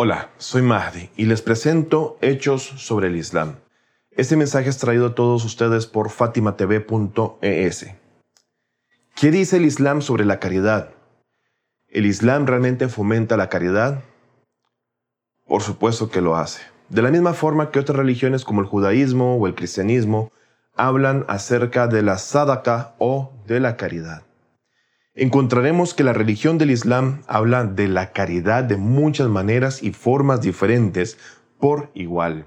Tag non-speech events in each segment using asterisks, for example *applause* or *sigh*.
Hola, soy Mahdi y les presento Hechos sobre el Islam. Este mensaje es traído a todos ustedes por fatimatv.es. ¿Qué dice el Islam sobre la caridad? ¿El Islam realmente fomenta la caridad? Por supuesto que lo hace. De la misma forma que otras religiones como el judaísmo o el cristianismo hablan acerca de la sadaka o de la caridad encontraremos que la religión del Islam habla de la caridad de muchas maneras y formas diferentes por igual.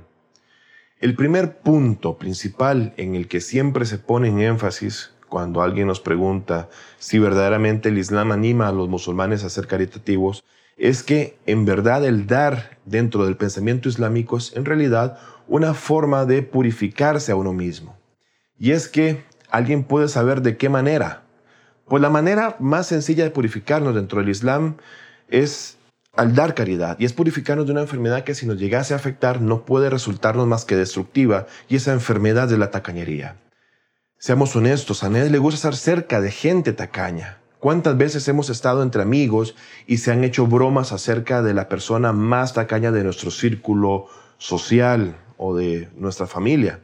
El primer punto principal en el que siempre se pone en énfasis cuando alguien nos pregunta si verdaderamente el Islam anima a los musulmanes a ser caritativos es que en verdad el dar dentro del pensamiento islámico es en realidad una forma de purificarse a uno mismo. Y es que alguien puede saber de qué manera pues la manera más sencilla de purificarnos dentro del Islam es al dar caridad y es purificarnos de una enfermedad que si nos llegase a afectar no puede resultarnos más que destructiva y esa enfermedad de la tacañería. Seamos honestos, a nadie le gusta estar cerca de gente tacaña. ¿Cuántas veces hemos estado entre amigos y se han hecho bromas acerca de la persona más tacaña de nuestro círculo social o de nuestra familia?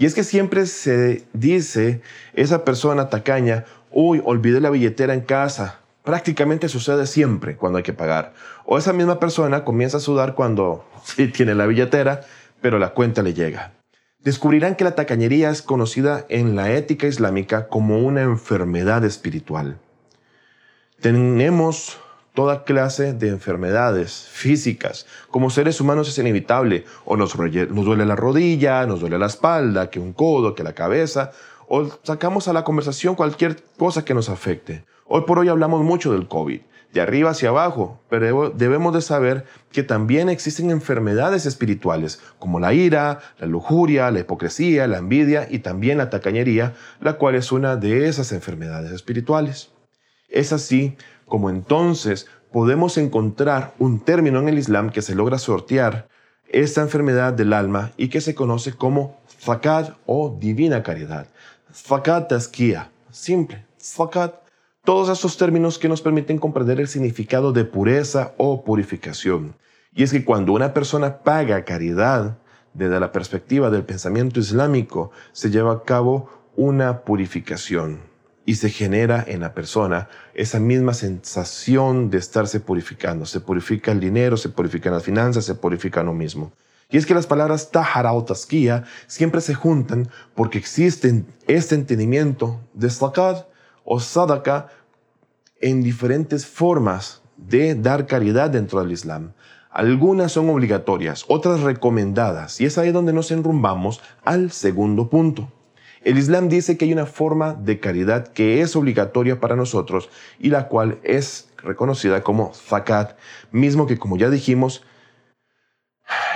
Y es que siempre se dice esa persona tacaña uy, olvidé la billetera en casa. Prácticamente sucede siempre cuando hay que pagar. O esa misma persona comienza a sudar cuando *laughs* sí tiene la billetera, pero la cuenta le llega. Descubrirán que la tacañería es conocida en la ética islámica como una enfermedad espiritual. Tenemos toda clase de enfermedades físicas. Como seres humanos es inevitable. O nos, nos duele la rodilla, nos duele la espalda, que un codo, que la cabeza o sacamos a la conversación cualquier cosa que nos afecte. Hoy por hoy hablamos mucho del COVID, de arriba hacia abajo, pero debemos de saber que también existen enfermedades espirituales, como la ira, la lujuria, la hipocresía, la envidia y también la tacañería, la cual es una de esas enfermedades espirituales. Es así como entonces podemos encontrar un término en el Islam que se logra sortear esta enfermedad del alma y que se conoce como fakat o divina caridad. Fakat taskia, simple, fakat. Todos estos términos que nos permiten comprender el significado de pureza o purificación. Y es que cuando una persona paga caridad, desde la perspectiva del pensamiento islámico, se lleva a cabo una purificación y se genera en la persona esa misma sensación de estarse purificando. Se purifica el dinero, se purifican las finanzas, se purifica uno mismo. Y es que las palabras tahara o tasquía siempre se juntan porque existe este entendimiento de zakat o sadaka en diferentes formas de dar caridad dentro del Islam. Algunas son obligatorias, otras recomendadas, y es ahí donde nos enrumbamos al segundo punto. El Islam dice que hay una forma de caridad que es obligatoria para nosotros y la cual es reconocida como zakat, mismo que como ya dijimos,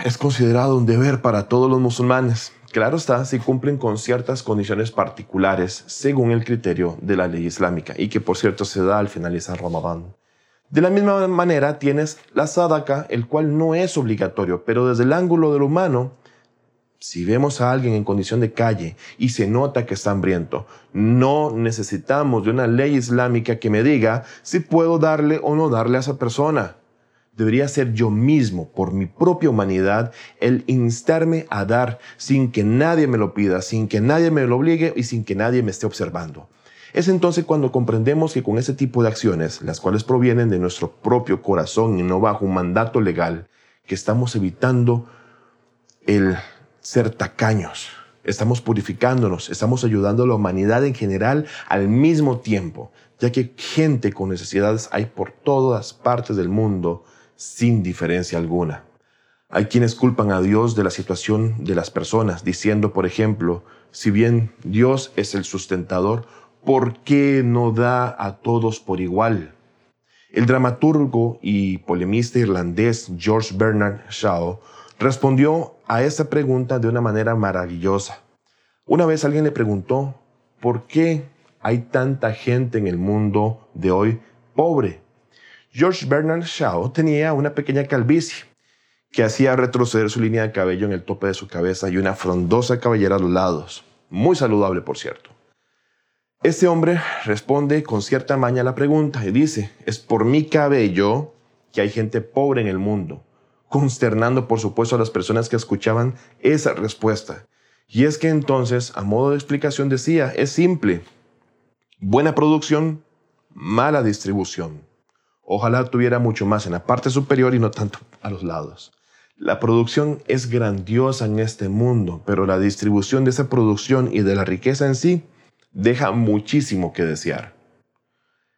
es considerado un deber para todos los musulmanes. Claro está, si cumplen con ciertas condiciones particulares según el criterio de la ley islámica y que por cierto se da al finalizar Ramadán. De la misma manera tienes la sadaka, el cual no es obligatorio, pero desde el ángulo del humano, si vemos a alguien en condición de calle y se nota que está hambriento, no necesitamos de una ley islámica que me diga si puedo darle o no darle a esa persona debería ser yo mismo, por mi propia humanidad, el instarme a dar sin que nadie me lo pida, sin que nadie me lo obligue y sin que nadie me esté observando. Es entonces cuando comprendemos que con ese tipo de acciones, las cuales provienen de nuestro propio corazón y no bajo un mandato legal, que estamos evitando el ser tacaños, estamos purificándonos, estamos ayudando a la humanidad en general al mismo tiempo, ya que gente con necesidades hay por todas partes del mundo sin diferencia alguna. Hay quienes culpan a Dios de la situación de las personas, diciendo, por ejemplo, si bien Dios es el sustentador, ¿por qué no da a todos por igual? El dramaturgo y polemista irlandés George Bernard Shaw respondió a esta pregunta de una manera maravillosa. Una vez alguien le preguntó, ¿por qué hay tanta gente en el mundo de hoy pobre? George Bernard Shaw tenía una pequeña calvicie que hacía retroceder su línea de cabello en el tope de su cabeza y una frondosa cabellera a los lados. Muy saludable, por cierto. Este hombre responde con cierta maña a la pregunta y dice, es por mi cabello que hay gente pobre en el mundo. consternando por supuesto a las personas que escuchaban esa respuesta. Y es que entonces, a modo de explicación decía, es simple, buena producción, mala distribución. Ojalá tuviera mucho más en la parte superior y no tanto a los lados. La producción es grandiosa en este mundo, pero la distribución de esa producción y de la riqueza en sí deja muchísimo que desear.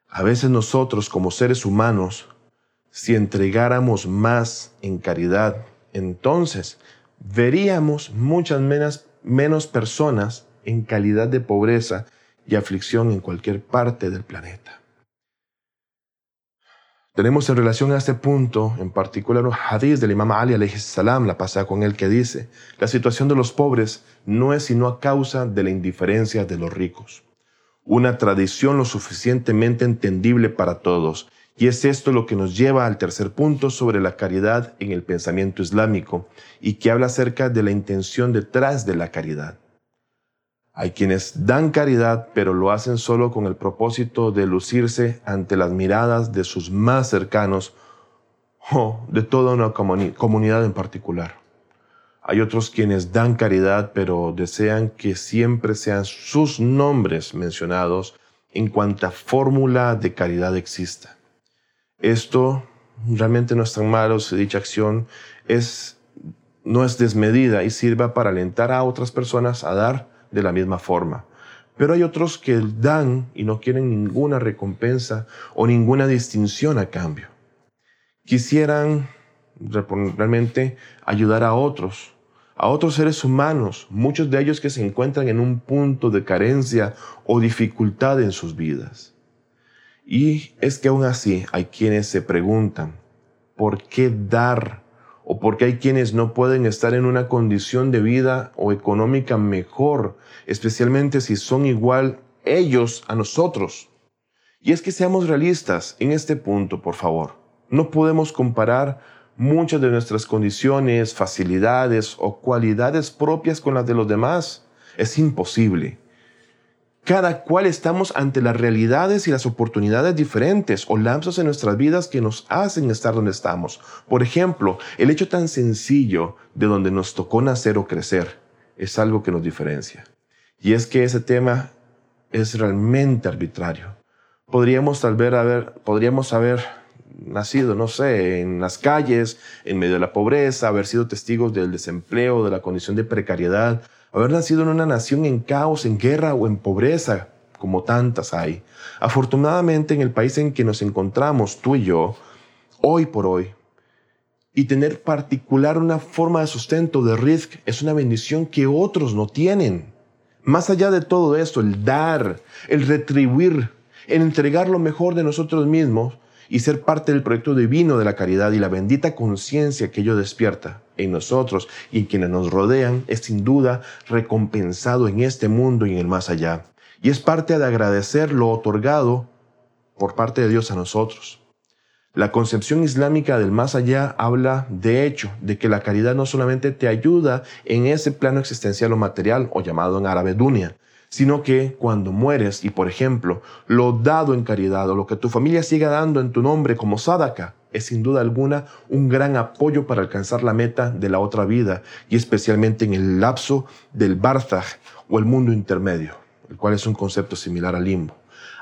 A veces nosotros como seres humanos, si entregáramos más en caridad, entonces veríamos muchas menos, menos personas en calidad de pobreza y aflicción en cualquier parte del planeta. Tenemos en relación a este punto, en particular un hadith del Imam Ali salam, la pasada con él que dice, la situación de los pobres no es sino a causa de la indiferencia de los ricos. Una tradición lo suficientemente entendible para todos, y es esto lo que nos lleva al tercer punto sobre la caridad en el pensamiento islámico, y que habla acerca de la intención detrás de la caridad. Hay quienes dan caridad, pero lo hacen solo con el propósito de lucirse ante las miradas de sus más cercanos o de toda una comunidad en particular. Hay otros quienes dan caridad, pero desean que siempre sean sus nombres mencionados en cuanta fórmula de caridad exista. Esto realmente no es tan malo si dicha acción es, no es desmedida y sirva para alentar a otras personas a dar de la misma forma. Pero hay otros que dan y no quieren ninguna recompensa o ninguna distinción a cambio. Quisieran realmente ayudar a otros, a otros seres humanos, muchos de ellos que se encuentran en un punto de carencia o dificultad en sus vidas. Y es que aún así hay quienes se preguntan, ¿por qué dar o porque hay quienes no pueden estar en una condición de vida o económica mejor, especialmente si son igual ellos a nosotros. Y es que seamos realistas en este punto, por favor. No podemos comparar muchas de nuestras condiciones, facilidades o cualidades propias con las de los demás. Es imposible. Cada cual estamos ante las realidades y las oportunidades diferentes o lapsos en nuestras vidas que nos hacen estar donde estamos. Por ejemplo, el hecho tan sencillo de donde nos tocó nacer o crecer es algo que nos diferencia. Y es que ese tema es realmente arbitrario. Podríamos tal vez haber, podríamos haber nacido, no sé, en las calles, en medio de la pobreza, haber sido testigos del desempleo, de la condición de precariedad, haber nacido en una nación en caos, en guerra o en pobreza, como tantas hay. Afortunadamente en el país en que nos encontramos, tú y yo, hoy por hoy, y tener particular una forma de sustento de risk es una bendición que otros no tienen. Más allá de todo esto, el dar, el retribuir, el entregar lo mejor de nosotros mismos, y ser parte del proyecto divino de la caridad y la bendita conciencia que ello despierta en nosotros y en quienes nos rodean es sin duda recompensado en este mundo y en el más allá. Y es parte de agradecer lo otorgado por parte de Dios a nosotros. La concepción islámica del más allá habla, de hecho, de que la caridad no solamente te ayuda en ese plano existencial o material, o llamado en árabe dunia, sino que cuando mueres y, por ejemplo, lo dado en caridad o lo que tu familia siga dando en tu nombre como sadaka, es sin duda alguna un gran apoyo para alcanzar la meta de la otra vida y especialmente en el lapso del barzakh o el mundo intermedio, el cual es un concepto similar al limbo,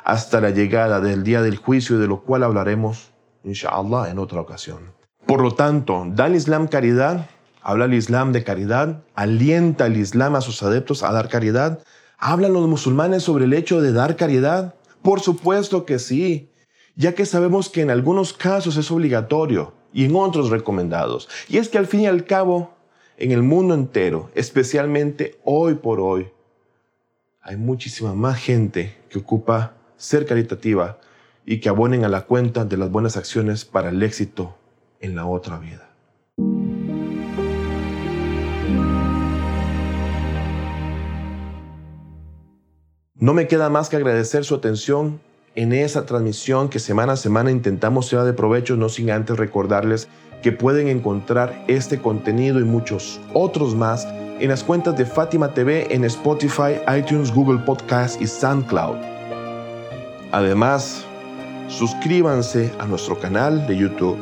hasta la llegada del día del juicio de lo cual hablaremos, inshallah, en otra ocasión. Por lo tanto, da el Islam caridad, habla el Islam de caridad, alienta el Islam a sus adeptos a dar caridad, ¿Hablan los musulmanes sobre el hecho de dar caridad? Por supuesto que sí, ya que sabemos que en algunos casos es obligatorio y en otros recomendados. Y es que al fin y al cabo, en el mundo entero, especialmente hoy por hoy, hay muchísima más gente que ocupa ser caritativa y que abonen a la cuenta de las buenas acciones para el éxito en la otra vida. No me queda más que agradecer su atención en esa transmisión que semana a semana intentamos sea de provecho, no sin antes recordarles que pueden encontrar este contenido y muchos otros más en las cuentas de Fátima TV en Spotify, iTunes, Google Podcast y SoundCloud. Además, suscríbanse a nuestro canal de YouTube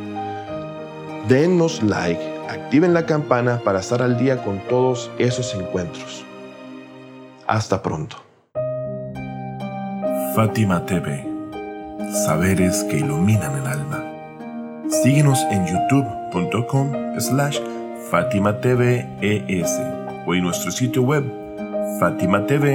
Denos like, activen la campana para estar al día con todos esos encuentros. Hasta pronto. Fátima TV. Saberes que iluminan el alma. Síguenos en youtube.com slash Fátima TV ES o en nuestro sitio web fatimatv.es.